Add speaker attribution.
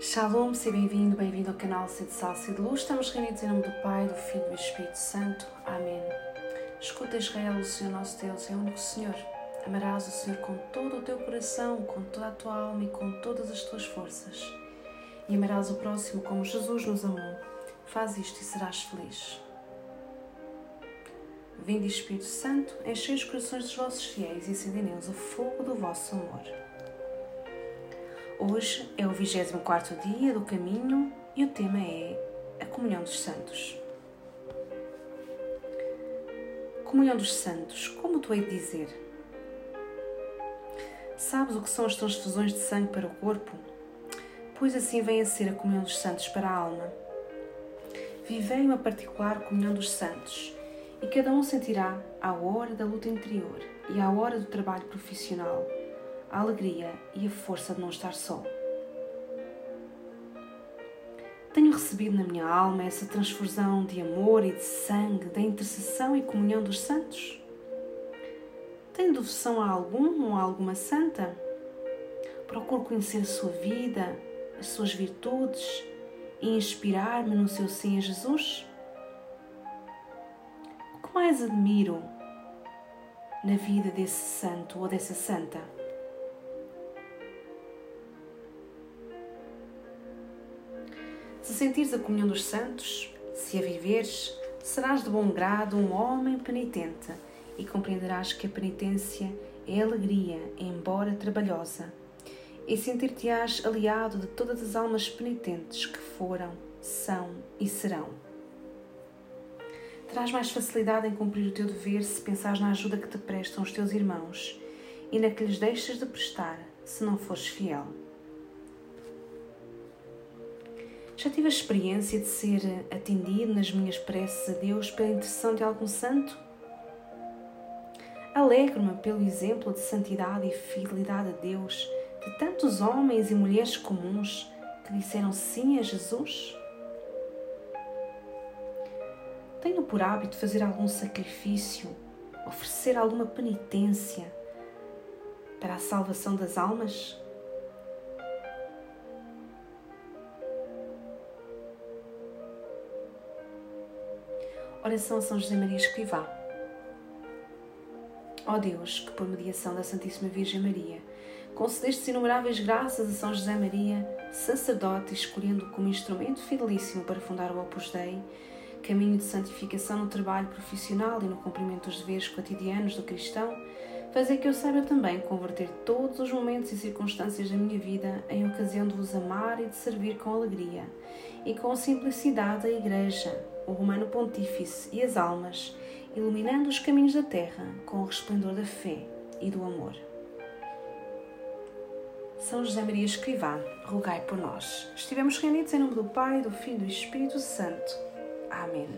Speaker 1: Shalom, seja bem-vindo, bem-vindo ao canal Sede Salsa e de Luz. Estamos reunidos em nome do Pai, do Filho e do Espírito Santo. Amém. Escuta, Israel, o Senhor nosso Deus é o único Senhor. Amarás o Senhor com todo o teu coração, com toda a tua alma e com todas as tuas forças. E amarás o próximo como Jesus nos amou. Faz isto e serás feliz. Vinde, Espírito Santo, enchei os corações dos vossos fiéis e acendei neles o fogo do vosso amor. Hoje é o 24 dia do caminho e o tema é a Comunhão dos Santos. Comunhão dos Santos, como tu hei de dizer? Sabes o que são as transfusões de sangue para o corpo? Pois assim vem a ser a comunhão dos santos para a alma. Vivei uma particular comunhão dos santos, e cada um sentirá, à hora da luta interior e à hora do trabalho profissional, a alegria e a força de não estar só. Tenho recebido na minha alma essa transfusão de amor e de sangue, da intercessão e comunhão dos santos? Tenho devoção a algum ou a alguma santa? Procuro conhecer a sua vida, as suas virtudes e inspirar-me no seu sim a Jesus? O que mais admiro na vida desse santo ou dessa santa? Se sentires a comunhão dos santos, se a viveres, serás de bom grado um homem penitente e compreenderás que a penitência é alegria, embora trabalhosa, e sentir-te-ás aliado de todas as almas penitentes que foram, são e serão. Terás mais facilidade em cumprir o teu dever se pensares na ajuda que te prestam os teus irmãos e na que lhes deixas de prestar se não fores fiel. Já tive a experiência de ser atendido nas minhas preces a Deus pela intercessão de algum santo? Alegro-me pelo exemplo de santidade e fidelidade a Deus de tantos homens e mulheres comuns que disseram sim a Jesus? Tenho por hábito fazer algum sacrifício, oferecer alguma penitência para a salvação das almas? Oração a São José Maria Escrivá. Ó Deus, que por mediação da Santíssima Virgem Maria, concedeste inumeráveis graças a São José Maria, sacerdote, escolhendo como instrumento fidelíssimo para fundar o Opus Dei, caminho de santificação no trabalho profissional e no cumprimento dos deveres cotidianos do cristão, fazer que eu saiba também converter todos os momentos e circunstâncias da minha vida em ocasião de vos amar e de servir com alegria e com simplicidade a Igreja, o Romano Pontífice e as almas, iluminando os caminhos da terra com o resplendor da fé e do amor. São José Maria Escrivá, rogai por nós. Estivemos reunidos em nome do Pai, do Filho e do Espírito Santo. Amém.